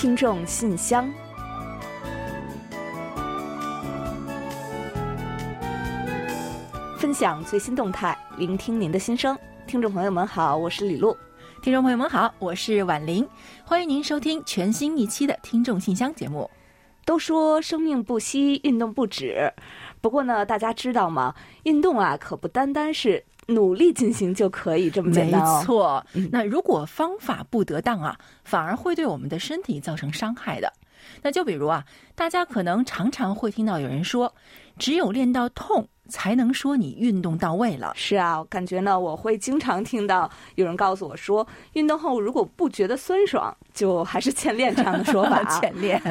听众信箱，分享最新动态，聆听您的心声。听众朋友们好，我是李璐。听众朋友们好，我是婉玲，欢迎您收听全新一期的听众信箱节目。都说生命不息，运动不止。不过呢，大家知道吗？运动啊，可不单单是努力进行就可以这么简单哦。没错，那如果方法不得当啊，反而会对我们的身体造成伤害的。那就比如啊，大家可能常常会听到有人说，只有练到痛。才能说你运动到位了。是啊，感觉呢，我会经常听到有人告诉我说，运动后如果不觉得酸爽，就还是欠练这样的说法。欠练。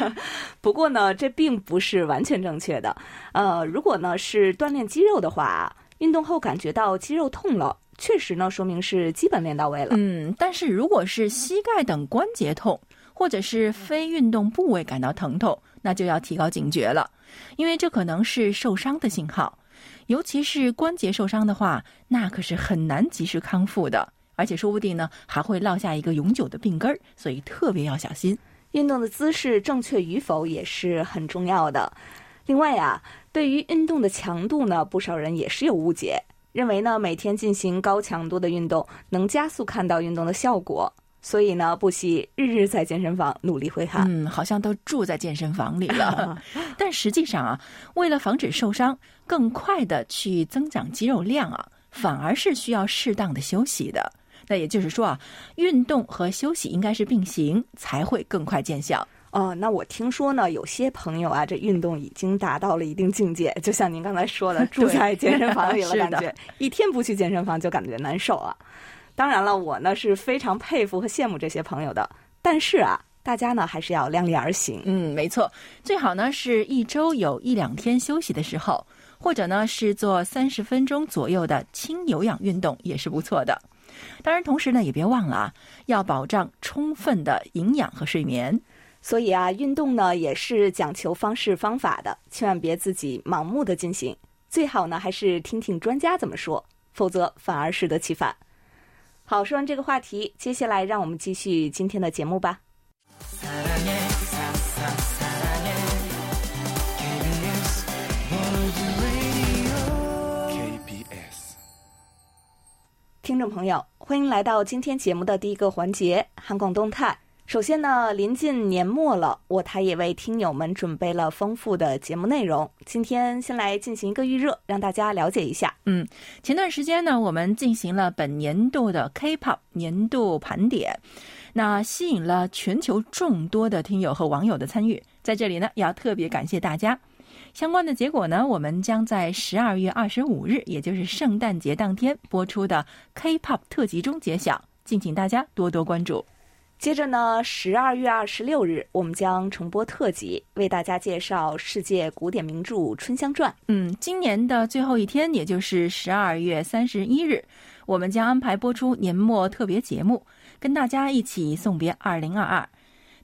不过呢，这并不是完全正确的。呃，如果呢是锻炼肌肉的话，运动后感觉到肌肉痛了，确实呢说明是基本练到位了。嗯，但是如果是膝盖等关节痛，或者是非运动部位感到疼痛，那就要提高警觉了。因为这可能是受伤的信号，尤其是关节受伤的话，那可是很难及时康复的，而且说不定呢还会落下一个永久的病根儿，所以特别要小心。运动的姿势正确与否也是很重要的。另外呀，对于运动的强度呢，不少人也是有误解，认为呢每天进行高强度的运动能加速看到运动的效果。所以呢，不惜日日在健身房努力挥汗。嗯，好像都住在健身房里了。但实际上啊，为了防止受伤，更快的去增长肌肉量啊，反而是需要适当的休息的。那也就是说啊，运动和休息应该是并行，才会更快见效。哦，那我听说呢，有些朋友啊，这运动已经达到了一定境界，就像您刚才说的，住在健身房里了，感觉一天不去健身房就感觉难受啊。当然了，我呢是非常佩服和羡慕这些朋友的。但是啊，大家呢还是要量力而行。嗯，没错，最好呢是一周有一两天休息的时候，或者呢是做三十分钟左右的轻有氧运动也是不错的。当然，同时呢也别忘了啊，要保障充分的营养和睡眠。所以啊，运动呢也是讲求方式方法的，千万别自己盲目的进行。最好呢还是听听专家怎么说，否则反而适得其反。好，说完这个话题，接下来让我们继续今天的节目吧。听众朋友，欢迎来到今天节目的第一个环节——韩广动态。首先呢，临近年末了，我台也为听友们准备了丰富的节目内容。今天先来进行一个预热，让大家了解一下。嗯，前段时间呢，我们进行了本年度的 K-pop 年度盘点，那吸引了全球众多的听友和网友的参与。在这里呢，要特别感谢大家。相关的结果呢，我们将在十二月二十五日，也就是圣诞节当天播出的 K-pop 特辑中揭晓，敬请大家多多关注。接着呢，十二月二十六日，我们将重播特辑，为大家介绍世界古典名著《春香传》。嗯，今年的最后一天，也就是十二月三十一日，我们将安排播出年末特别节目，跟大家一起送别二零二二。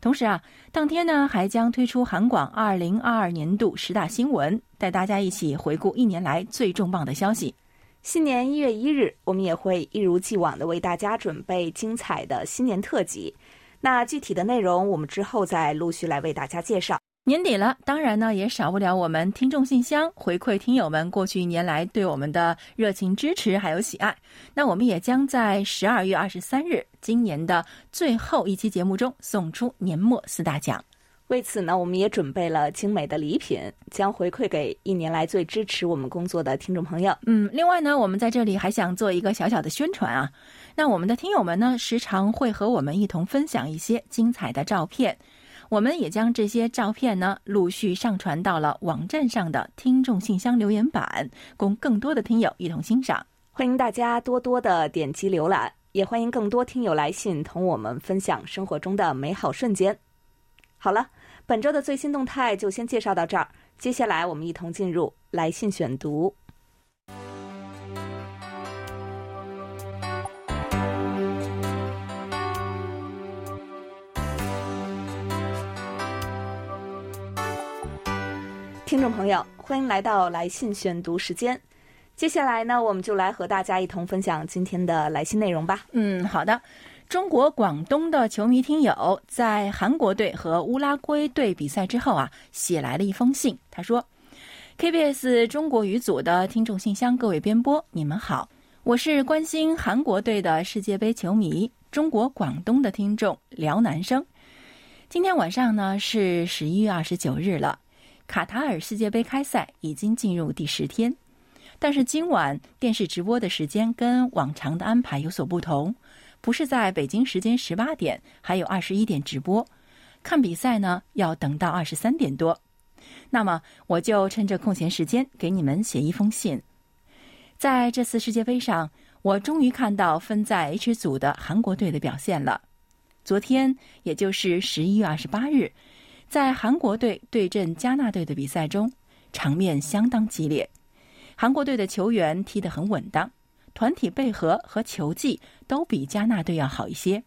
同时啊，当天呢，还将推出韩广二零二二年度十大新闻，带大家一起回顾一年来最重磅的消息。新年一月一日，我们也会一如既往的为大家准备精彩的新年特辑。那具体的内容，我们之后再陆续来为大家介绍。年底了，当然呢，也少不了我们听众信箱回馈听友们过去一年来对我们的热情支持还有喜爱。那我们也将在十二月二十三日，今年的最后一期节目中送出年末四大奖。为此呢，我们也准备了精美的礼品，将回馈给一年来最支持我们工作的听众朋友。嗯，另外呢，我们在这里还想做一个小小的宣传啊。那我们的听友们呢，时常会和我们一同分享一些精彩的照片，我们也将这些照片呢陆续上传到了网站上的听众信箱留言板，供更多的听友一同欣赏。欢迎大家多多的点击浏览，也欢迎更多听友来信同我们分享生活中的美好瞬间。好了。本周的最新动态就先介绍到这儿，接下来我们一同进入来信选读。听众朋友，欢迎来到来信选读时间。接下来呢，我们就来和大家一同分享今天的来信内容吧。嗯，好的。中国广东的球迷听友在韩国队和乌拉圭队比赛之后啊，写来了一封信。他说：“KBS 中国语组的听众信箱，各位编播，你们好，我是关心韩国队的世界杯球迷，中国广东的听众辽南生。今天晚上呢是十一月二十九日了，卡塔尔世界杯开赛已经进入第十天，但是今晚电视直播的时间跟往常的安排有所不同。”不是在北京时间十八点，还有二十一点直播。看比赛呢，要等到二十三点多。那么，我就趁着空闲时间给你们写一封信。在这次世界杯上，我终于看到分在 H 组的韩国队的表现了。昨天，也就是十一月二十八日，在韩国队对阵加纳队的比赛中，场面相当激烈。韩国队的球员踢得很稳当。团体配合和球技都比加纳队要好一些，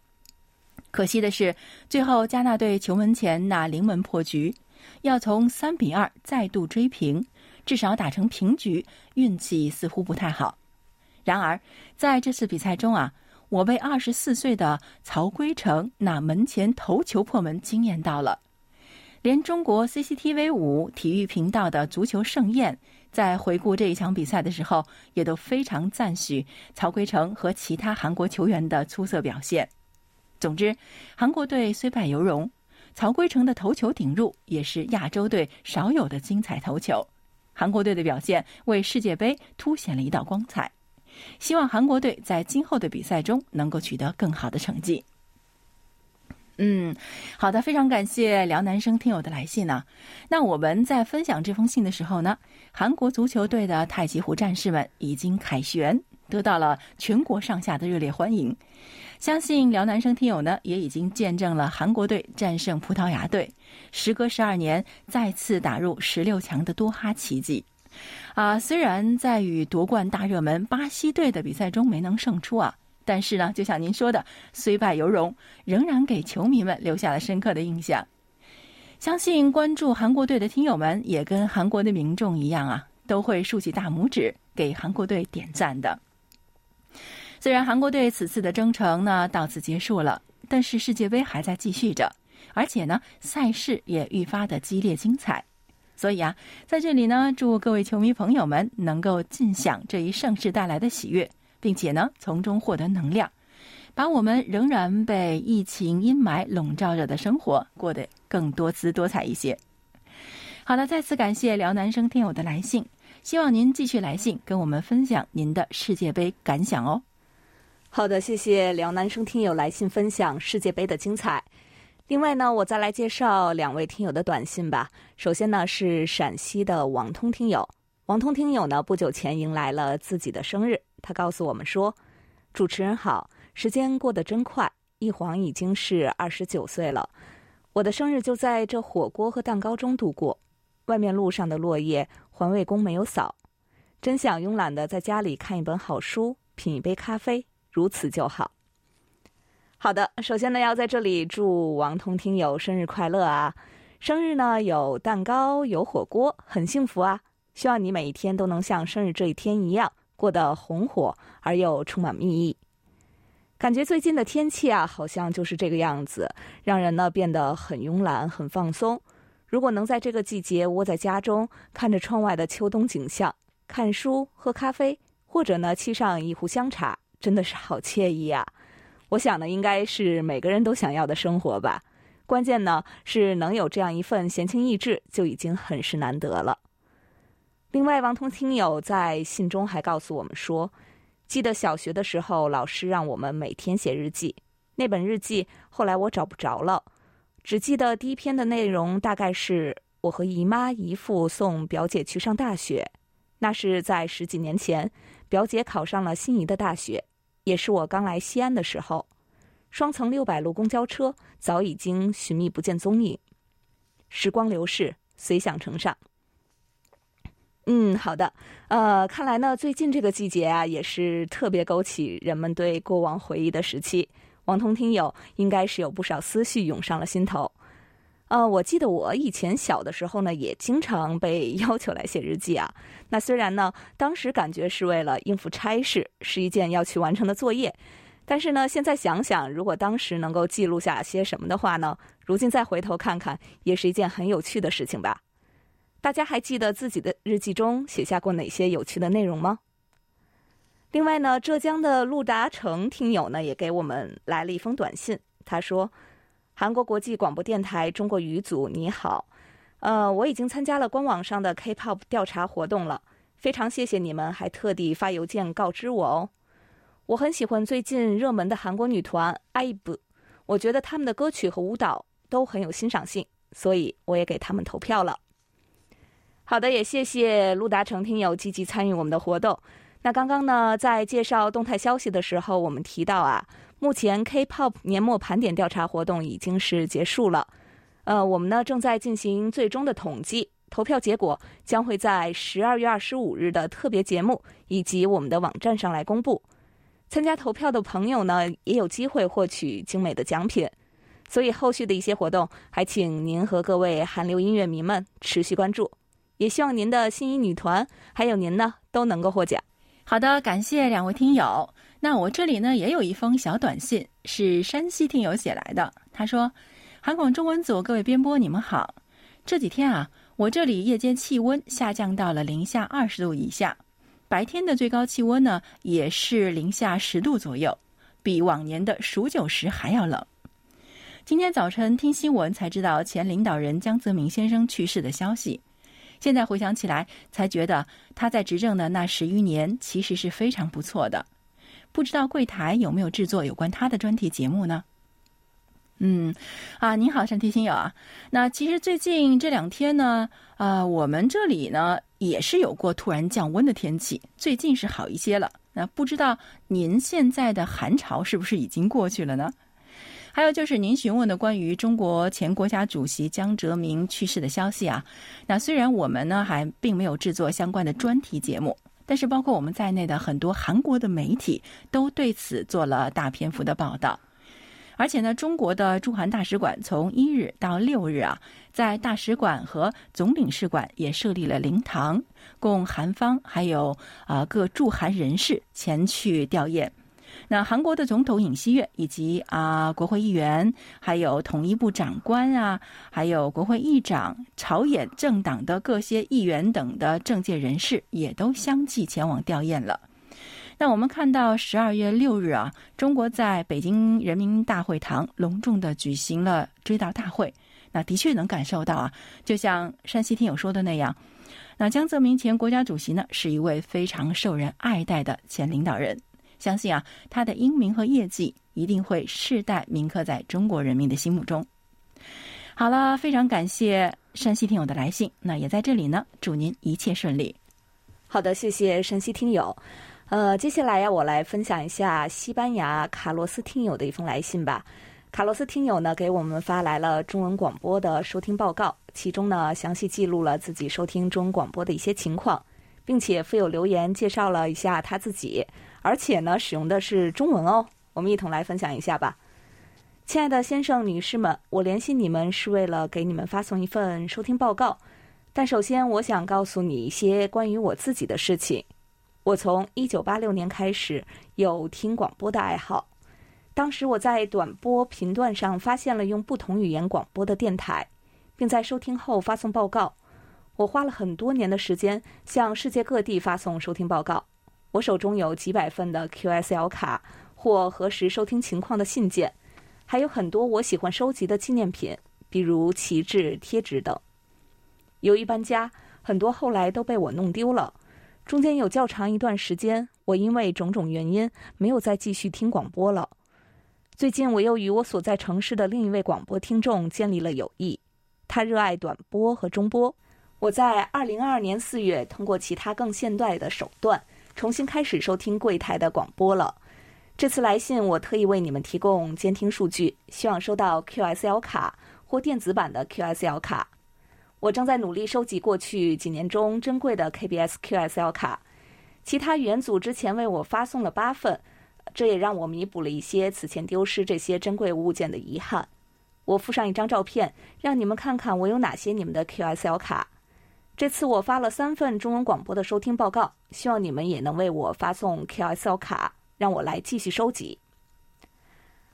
可惜的是，最后加纳队球门前那临门破局，要从三比二再度追平，至少打成平局，运气似乎不太好。然而，在这次比赛中啊，我被二十四岁的曹圭成那门前头球破门惊艳到了，连中国 CCTV 五体育频道的足球盛宴。在回顾这一场比赛的时候，也都非常赞许曹圭成和其他韩国球员的出色表现。总之，韩国队虽败犹荣，曹圭成的头球顶入也是亚洲队少有的精彩头球。韩国队的表现为世界杯凸显了一道光彩。希望韩国队在今后的比赛中能够取得更好的成绩。嗯，好的，非常感谢辽南生听友的来信呢。那我们在分享这封信的时候呢，韩国足球队的太极湖战士们已经凯旋，得到了全国上下的热烈欢迎。相信辽南生听友呢，也已经见证了韩国队战胜葡萄牙队，时隔十二年再次打入十六强的多哈奇迹。啊，虽然在与夺冠大热门巴西队的比赛中没能胜出啊。但是呢，就像您说的，虽败犹荣，仍然给球迷们留下了深刻的印象。相信关注韩国队的听友们也跟韩国的民众一样啊，都会竖起大拇指给韩国队点赞的。虽然韩国队此次的征程呢到此结束了，但是世界杯还在继续着，而且呢赛事也愈发的激烈精彩。所以啊，在这里呢，祝各位球迷朋友们能够尽享这一盛世带来的喜悦。并且呢，从中获得能量，把我们仍然被疫情阴霾笼罩着的生活过得更多姿多彩一些。好了，再次感谢辽南生听友的来信，希望您继续来信跟我们分享您的世界杯感想哦。好的，谢谢辽南生听友来信分享世界杯的精彩。另外呢，我再来介绍两位听友的短信吧。首先呢，是陕西的网通听友，网通听友呢不久前迎来了自己的生日。他告诉我们说：“主持人好，时间过得真快，一晃已经是二十九岁了。我的生日就在这火锅和蛋糕中度过。外面路上的落叶，环卫工没有扫。真想慵懒的在家里看一本好书，品一杯咖啡，如此就好。”好的，首先呢，要在这里祝王通听友生日快乐啊！生日呢有蛋糕有火锅，很幸福啊！希望你每一天都能像生日这一天一样。过得红火而又充满蜜意，感觉最近的天气啊，好像就是这个样子，让人呢变得很慵懒、很放松。如果能在这个季节窝在家中，看着窗外的秋冬景象，看书、喝咖啡，或者呢沏上一壶香茶，真的是好惬意啊！我想呢，应该是每个人都想要的生活吧。关键呢是能有这样一份闲情逸致，就已经很是难得了。另外，王通听友在信中还告诉我们说，记得小学的时候，老师让我们每天写日记。那本日记后来我找不着了，只记得第一篇的内容大概是我和姨妈姨父送表姐去上大学。那是在十几年前，表姐考上了心仪的大学，也是我刚来西安的时候。双层六百路公交车早已经寻觅不见踪影。时光流逝，随想成上。嗯，好的。呃，看来呢，最近这个季节啊，也是特别勾起人们对过往回忆的时期。王通听友应该是有不少思绪涌上了心头。呃，我记得我以前小的时候呢，也经常被 要求来写日记啊。那虽然呢，当时感觉是为了应付差事，是一件要去完成的作业，但是呢，现在想想，如果当时能够记录下些什么的话呢，如今再回头看看，也是一件很有趣的事情吧。大家还记得自己的日记中写下过哪些有趣的内容吗？另外呢，浙江的陆达成听友呢也给我们来了一封短信，他说：“韩国国际广播电台中国语组，你好，呃，我已经参加了官网上的 K-pop 调查活动了，非常谢谢你们，还特地发邮件告知我哦。我很喜欢最近热门的韩国女团 IVE，我觉得他们的歌曲和舞蹈都很有欣赏性，所以我也给他们投票了。好的，也谢谢陆达成听友积极参与我们的活动。”那刚刚呢，在介绍动态消息的时候，我们提到啊，目前 K-pop 年末盘点调查活动已经是结束了。呃，我们呢正在进行最终的统计，投票结果将会在十二月二十五日的特别节目以及我们的网站上来公布。参加投票的朋友呢，也有机会获取精美的奖品。所以后续的一些活动，还请您和各位韩流音乐迷们持续关注。也希望您的心仪女团还有您呢，都能够获奖。好的，感谢两位听友。那我这里呢也有一封小短信，是山西听友写来的。他说：“韩广中文组各位编播，你们好。这几天啊，我这里夜间气温下降到了零下二十度以下，白天的最高气温呢也是零下十度左右，比往年的数九时还要冷。今天早晨听新闻才知道前领导人江泽民先生去世的消息。”现在回想起来，才觉得他在执政的那十余年其实是非常不错的。不知道柜台有没有制作有关他的专题节目呢？嗯，啊，您好，山提星友啊。那其实最近这两天呢，啊，我们这里呢也是有过突然降温的天气，最近是好一些了。那不知道您现在的寒潮是不是已经过去了呢？还有就是您询问的关于中国前国家主席江泽民去世的消息啊，那虽然我们呢还并没有制作相关的专题节目，但是包括我们在内的很多韩国的媒体都对此做了大篇幅的报道，而且呢，中国的驻韩大使馆从一日到六日啊，在大使馆和总领事馆也设立了灵堂，供韩方还有啊各驻韩人士前去吊唁。那韩国的总统尹锡悦以及啊国会议员，还有统一部长官啊，还有国会议长、朝野政党的各些议员等的政界人士，也都相继前往吊唁了。那我们看到十二月六日啊，中国在北京人民大会堂隆重的举行了追悼大会。那的确能感受到啊，就像山西听友说的那样，那江泽民前国家主席呢，是一位非常受人爱戴的前领导人。相信啊，他的英名和业绩一定会世代铭刻在中国人民的心目中。好了，非常感谢山西听友的来信，那也在这里呢，祝您一切顺利。好的，谢谢山西听友。呃，接下来呀，我来分享一下西班牙卡洛斯听友的一封来信吧。卡洛斯听友呢，给我们发来了中文广播的收听报告，其中呢，详细记录了自己收听中文广播的一些情况，并且附有留言介绍了一下他自己。而且呢，使用的是中文哦。我们一同来分享一下吧，亲爱的先生、女士们，我联系你们是为了给你们发送一份收听报告。但首先，我想告诉你一些关于我自己的事情。我从1986年开始有听广播的爱好，当时我在短波频段上发现了用不同语言广播的电台，并在收听后发送报告。我花了很多年的时间向世界各地发送收听报告。我手中有几百份的 QSL 卡或核实收听情况的信件，还有很多我喜欢收集的纪念品，比如旗帜、贴纸等。由于搬家，很多后来都被我弄丢了。中间有较长一段时间，我因为种种原因没有再继续听广播了。最近，我又与我所在城市的另一位广播听众建立了友谊。他热爱短波和中波。我在二零二二年四月通过其他更现代的手段。重新开始收听柜台的广播了。这次来信，我特意为你们提供监听数据，希望收到 QSL 卡或电子版的 QSL 卡。我正在努力收集过去几年中珍贵的 KBS QSL 卡。其他语言组之前为我发送了八份，这也让我弥补了一些此前丢失这些珍贵物件的遗憾。我附上一张照片，让你们看看我有哪些你们的 QSL 卡。这次我发了三份中文广播的收听报告，希望你们也能为我发送 QSL 卡，让我来继续收集。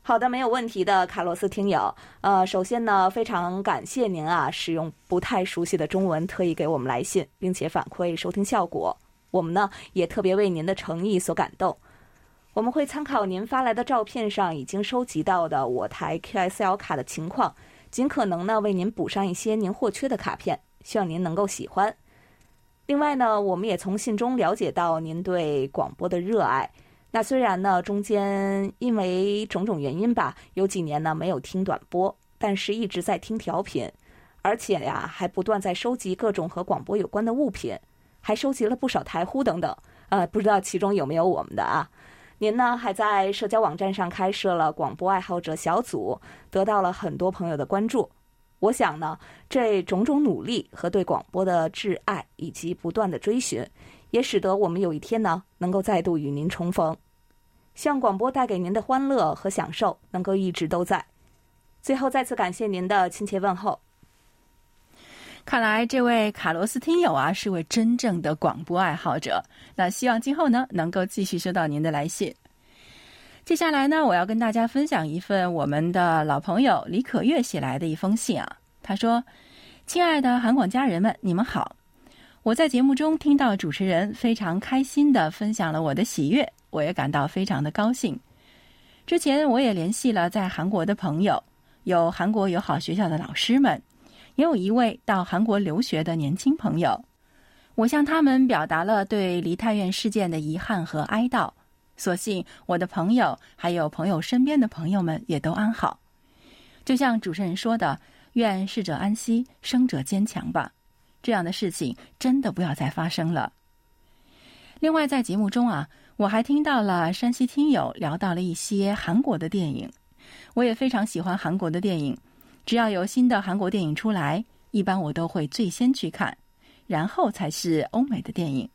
好的，没有问题的，卡洛斯听友。呃，首先呢，非常感谢您啊，使用不太熟悉的中文，特意给我们来信，并且反馈收听效果。我们呢，也特别为您的诚意所感动。我们会参考您发来的照片上已经收集到的我台 QSL 卡的情况，尽可能呢为您补上一些您或缺的卡片，希望您能够喜欢。另外呢，我们也从信中了解到您对广播的热爱。那虽然呢，中间因为种种原因吧，有几年呢没有听短播，但是一直在听调频，而且呀，还不断在收集各种和广播有关的物品，还收集了不少台呼等等。呃，不知道其中有没有我们的啊？您呢，还在社交网站上开设了广播爱好者小组，得到了很多朋友的关注。我想呢，这种种努力和对广播的挚爱，以及不断的追寻。也使得我们有一天呢，能够再度与您重逢。希望广播带给您的欢乐和享受能够一直都在。最后，再次感谢您的亲切问候。看来这位卡罗斯听友啊，是位真正的广播爱好者。那希望今后呢，能够继续收到您的来信。接下来呢，我要跟大家分享一份我们的老朋友李可月写来的一封信啊。他说：“亲爱的韩广家人们，你们好。”我在节目中听到主持人非常开心的分享了我的喜悦，我也感到非常的高兴。之前我也联系了在韩国的朋友，有韩国友好学校的老师们，也有一位到韩国留学的年轻朋友。我向他们表达了对梨泰院事件的遗憾和哀悼。所幸我的朋友还有朋友身边的朋友们也都安好。就像主持人说的：“愿逝者安息，生者坚强吧。”这样的事情真的不要再发生了。另外，在节目中啊，我还听到了山西听友聊到了一些韩国的电影。我也非常喜欢韩国的电影，只要有新的韩国电影出来，一般我都会最先去看，然后才是欧美的电影。《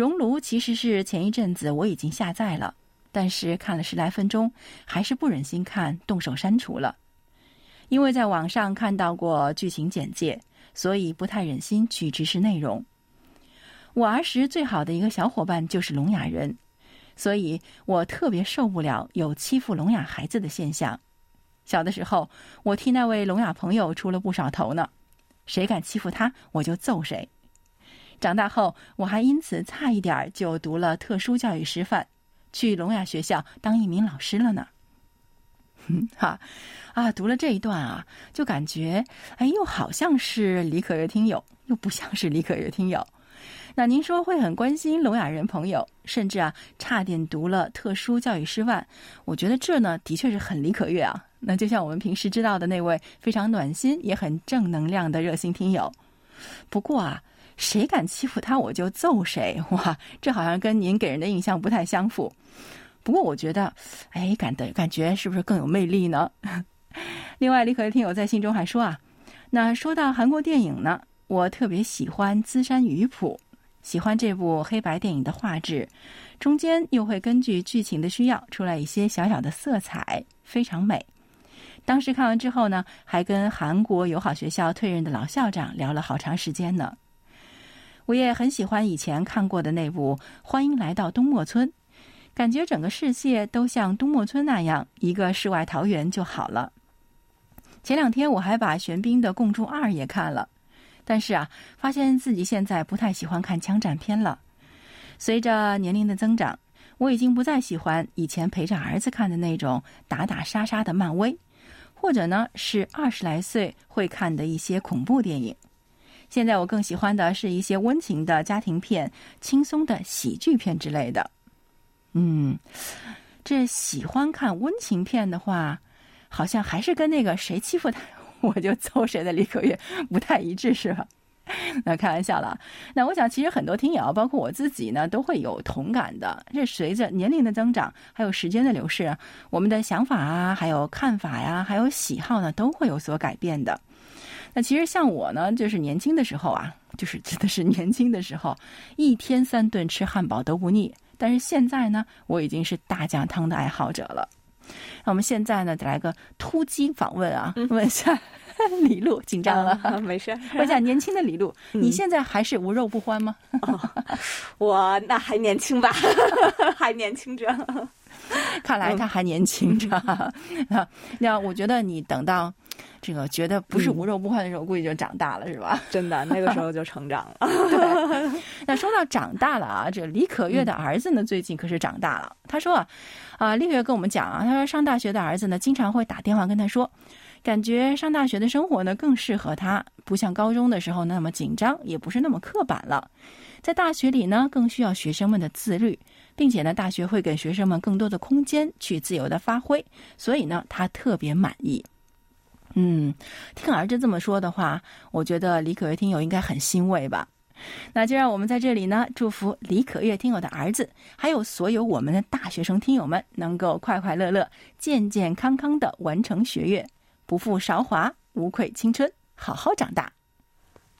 熔炉》其实是前一阵子我已经下载了，但是看了十来分钟，还是不忍心看，动手删除了，因为在网上看到过剧情简介。所以不太忍心去直视内容。我儿时最好的一个小伙伴就是聋哑人，所以我特别受不了有欺负聋哑孩子的现象。小的时候，我替那位聋哑朋友出了不少头呢，谁敢欺负他，我就揍谁。长大后，我还因此差一点就读了特殊教育师范，去聋哑学校当一名老师了呢。哈。啊，读了这一段啊，就感觉哎，又好像是李可月听友，又不像是李可月听友。那您说会很关心聋哑人朋友，甚至啊，差点读了特殊教育师范。我觉得这呢，的确是很李可月啊。那就像我们平时知道的那位非常暖心也很正能量的热心听友。不过啊，谁敢欺负他，我就揍谁。哇，这好像跟您给人的印象不太相符。不过我觉得，哎，感的感觉是不是更有魅力呢？另外，李可的听友在信中还说啊，那说到韩国电影呢，我特别喜欢《资山鱼谱》，喜欢这部黑白电影的画质，中间又会根据剧情的需要出来一些小小的色彩，非常美。当时看完之后呢，还跟韩国友好学校退任的老校长聊了好长时间呢。我也很喜欢以前看过的那部《欢迎来到东莫村》，感觉整个世界都像东莫村那样，一个世外桃源就好了。前两天我还把玄彬的《共筑二》也看了，但是啊，发现自己现在不太喜欢看枪战片了。随着年龄的增长，我已经不再喜欢以前陪着儿子看的那种打打杀杀的漫威，或者呢是二十来岁会看的一些恐怖电影。现在我更喜欢的是一些温情的家庭片、轻松的喜剧片之类的。嗯，这喜欢看温情片的话。好像还是跟那个谁欺负他，我就揍谁的李可月不太一致，是吧？那开玩笑了。那我想，其实很多听友，包括我自己呢，都会有同感的。这随着年龄的增长，还有时间的流逝，我们的想法啊，还有看法呀，还有喜好呢，都会有所改变的。那其实像我呢，就是年轻的时候啊，就是真的是年轻的时候，一天三顿吃汉堡都不腻。但是现在呢，我已经是大酱汤的爱好者了。那我们现在呢，再来个突击访问啊，问一下李璐，紧张了？没事。问一下年轻的李璐，你现在还是无肉不欢吗？我那还年轻吧，还年轻着。看来他还年轻着。那我觉得你等到这个觉得不是无肉不欢的时候，估计就长大了，是吧？真的，那个时候就成长了。对。那说到长大了啊，这李可月的儿子呢，最近可是长大了。他说啊，啊，李可月跟我们讲啊，他说上大学的儿子呢，经常会打电话跟他说，感觉上大学的生活呢更适合他，不像高中的时候那么紧张，也不是那么刻板了。在大学里呢，更需要学生们的自律。并且呢，大学会给学生们更多的空间去自由的发挥，所以呢，他特别满意。嗯，听儿子这么说的话，我觉得李可月听友应该很欣慰吧？那就让我们在这里呢，祝福李可月听友的儿子，还有所有我们的大学生听友们，能够快快乐乐、健健康康的完成学业，不负韶华，无愧青春，好好长大。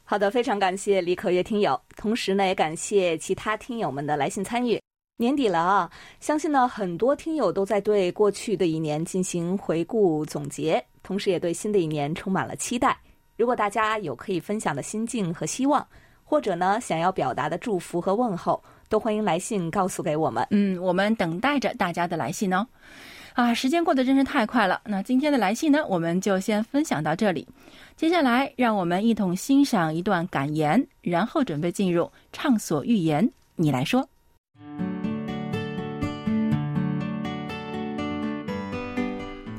好的，非常感谢李可月听友，同时呢，也感谢其他听友们的来信参与。年底了啊，相信呢很多听友都在对过去的一年进行回顾总结，同时也对新的一年充满了期待。如果大家有可以分享的心境和希望，或者呢想要表达的祝福和问候，都欢迎来信告诉给我们。嗯，我们等待着大家的来信哦。啊，时间过得真是太快了。那今天的来信呢，我们就先分享到这里。接下来，让我们一同欣赏一段感言，然后准备进入畅所欲言。你来说。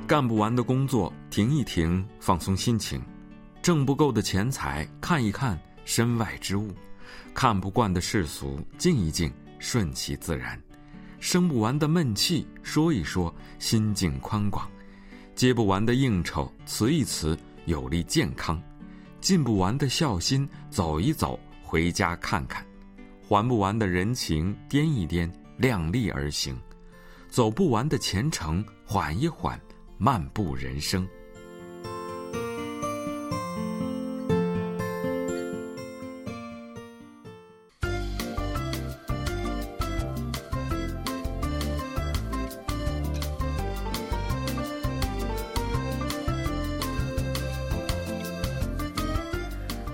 干不完的工作停一停，放松心情；挣不够的钱财看一看身外之物；看不惯的世俗静一静，顺其自然；生不完的闷气说一说，心境宽广；接不完的应酬辞一辞，有利健康；尽不完的孝心走一走，回家看看；还不完的人情掂一掂，量力而行；走不完的前程缓一缓。漫步人生，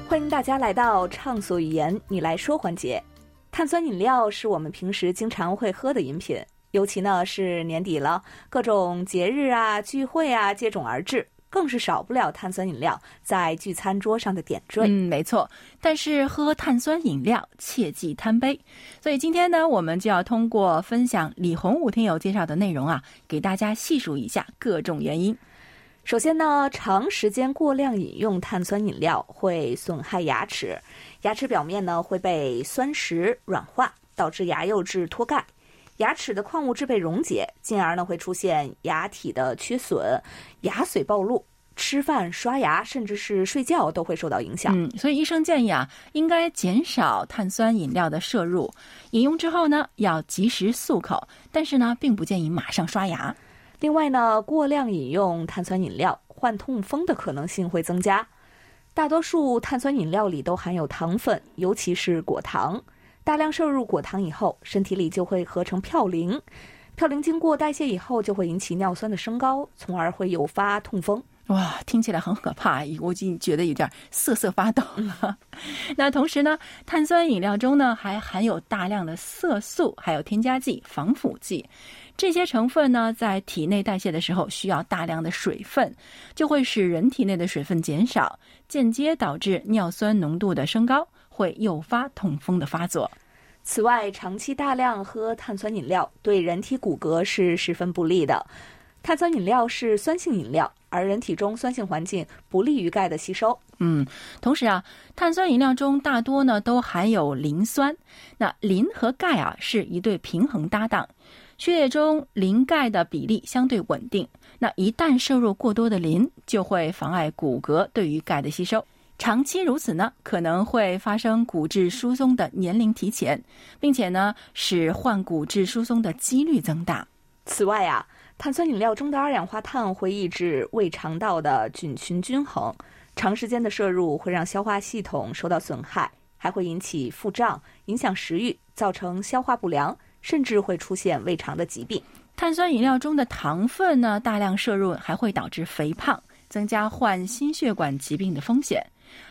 欢迎大家来到畅所欲言，你来说环节。碳酸饮料是我们平时经常会喝的饮品。尤其呢是年底了，各种节日啊、聚会啊接踵而至，更是少不了碳酸饮料在聚餐桌上的点缀。嗯，没错。但是喝碳酸饮料切忌贪杯，所以今天呢，我们就要通过分享李洪武听友介绍的内容啊，给大家细数一下各种原因。首先呢，长时间过量饮用碳酸饮料会损害牙齿，牙齿表面呢会被酸蚀软化，导致牙釉质脱钙。牙齿的矿物质被溶解，进而呢会出现牙体的缺损、牙髓暴露，吃饭、刷牙，甚至是睡觉都会受到影响。嗯，所以医生建议啊，应该减少碳酸饮料的摄入，饮用之后呢要及时漱口，但是呢并不建议马上刷牙。另外呢，过量饮用碳酸饮料患痛风的可能性会增加。大多数碳酸饮料里都含有糖分，尤其是果糖。大量摄入果糖以后，身体里就会合成嘌呤，嘌呤经过代谢以后，就会引起尿酸的升高，从而会诱发痛风。哇，听起来很可怕，我已经觉得有点瑟瑟发抖了。那同时呢，碳酸饮料中呢还含有大量的色素，还有添加剂、防腐剂，这些成分呢在体内代谢的时候需要大量的水分，就会使人体内的水分减少，间接导致尿酸浓度的升高。会诱发痛风的发作。此外，长期大量喝碳酸饮料对人体骨骼是十分不利的。碳酸饮料是酸性饮料，而人体中酸性环境不利于钙的吸收。嗯，同时啊，碳酸饮料中大多呢都含有磷酸。那磷和钙啊是一对平衡搭档，血液中磷钙的比例相对稳定。那一旦摄入过多的磷，就会妨碍骨骼对于钙的吸收。长期如此呢，可能会发生骨质疏松的年龄提前，并且呢，使患骨质疏松的几率增大。此外啊，碳酸饮料中的二氧化碳会抑制胃肠道的菌群均衡，长时间的摄入会让消化系统受到损害，还会引起腹胀，影响食欲，造成消化不良，甚至会出现胃肠的疾病。碳酸饮料中的糖分呢，大量摄入还会导致肥胖，增加患心血管疾病的风险。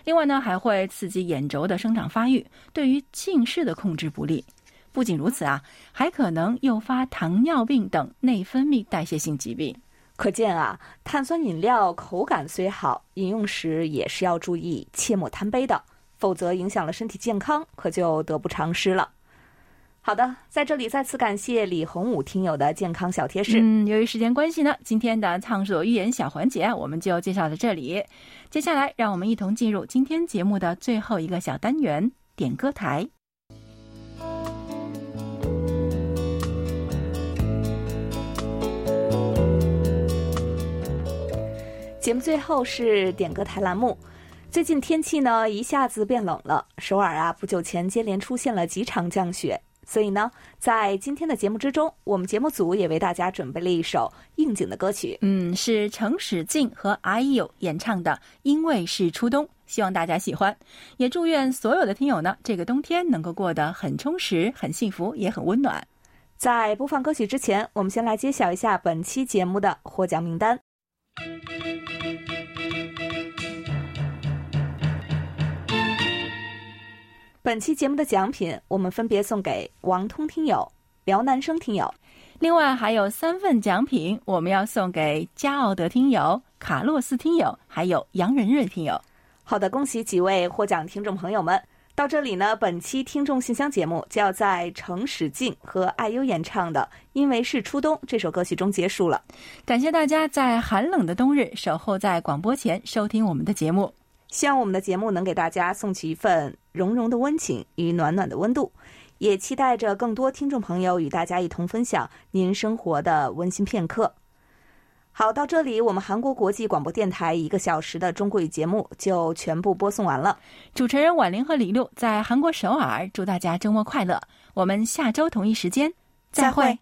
另外呢，还会刺激眼轴的生长发育，对于近视的控制不利。不仅如此啊，还可能诱发糖尿病等内分泌代谢性疾病。可见啊，碳酸饮料口感虽好，饮用时也是要注意，切莫贪杯的，否则影响了身体健康，可就得不偿失了。好的，在这里再次感谢李洪武听友的健康小贴士。嗯，由于时间关系呢，今天的畅所欲言小环节我们就介绍到这里。接下来，让我们一同进入今天节目的最后一个小单元——点歌台。节目最后是点歌台栏目。最近天气呢一下子变冷了，首尔啊不久前接连出现了几场降雪，所以呢，在今天的节目之中，我们节目组也为大家准备了一首应景的歌曲。嗯，是程史静和 IU 演唱的《因为是初冬》，希望大家喜欢，也祝愿所有的听友呢这个冬天能够过得很充实、很幸福、也很温暖。在播放歌曲之前，我们先来揭晓一下本期节目的获奖名单。本期节目的奖品，我们分别送给王通听友、辽南生听友，另外还有三份奖品，我们要送给加奥德听友、卡洛斯听友，还有杨仁瑞听友。好的，恭喜几位获奖听众朋友们！到这里呢，本期听众信箱节目就要在程史静和艾优演唱的《因为是初冬》这首歌曲中结束了。感谢大家在寒冷的冬日守候在广播前收听我们的节目。希望我们的节目能给大家送去一份融融的温情与暖暖的温度，也期待着更多听众朋友与大家一同分享您生活的温馨片刻。好，到这里，我们韩国国际广播电台一个小时的中国语节目就全部播送完了。主持人婉玲和李璐在韩国首尔，祝大家周末快乐。我们下周同一时间再会。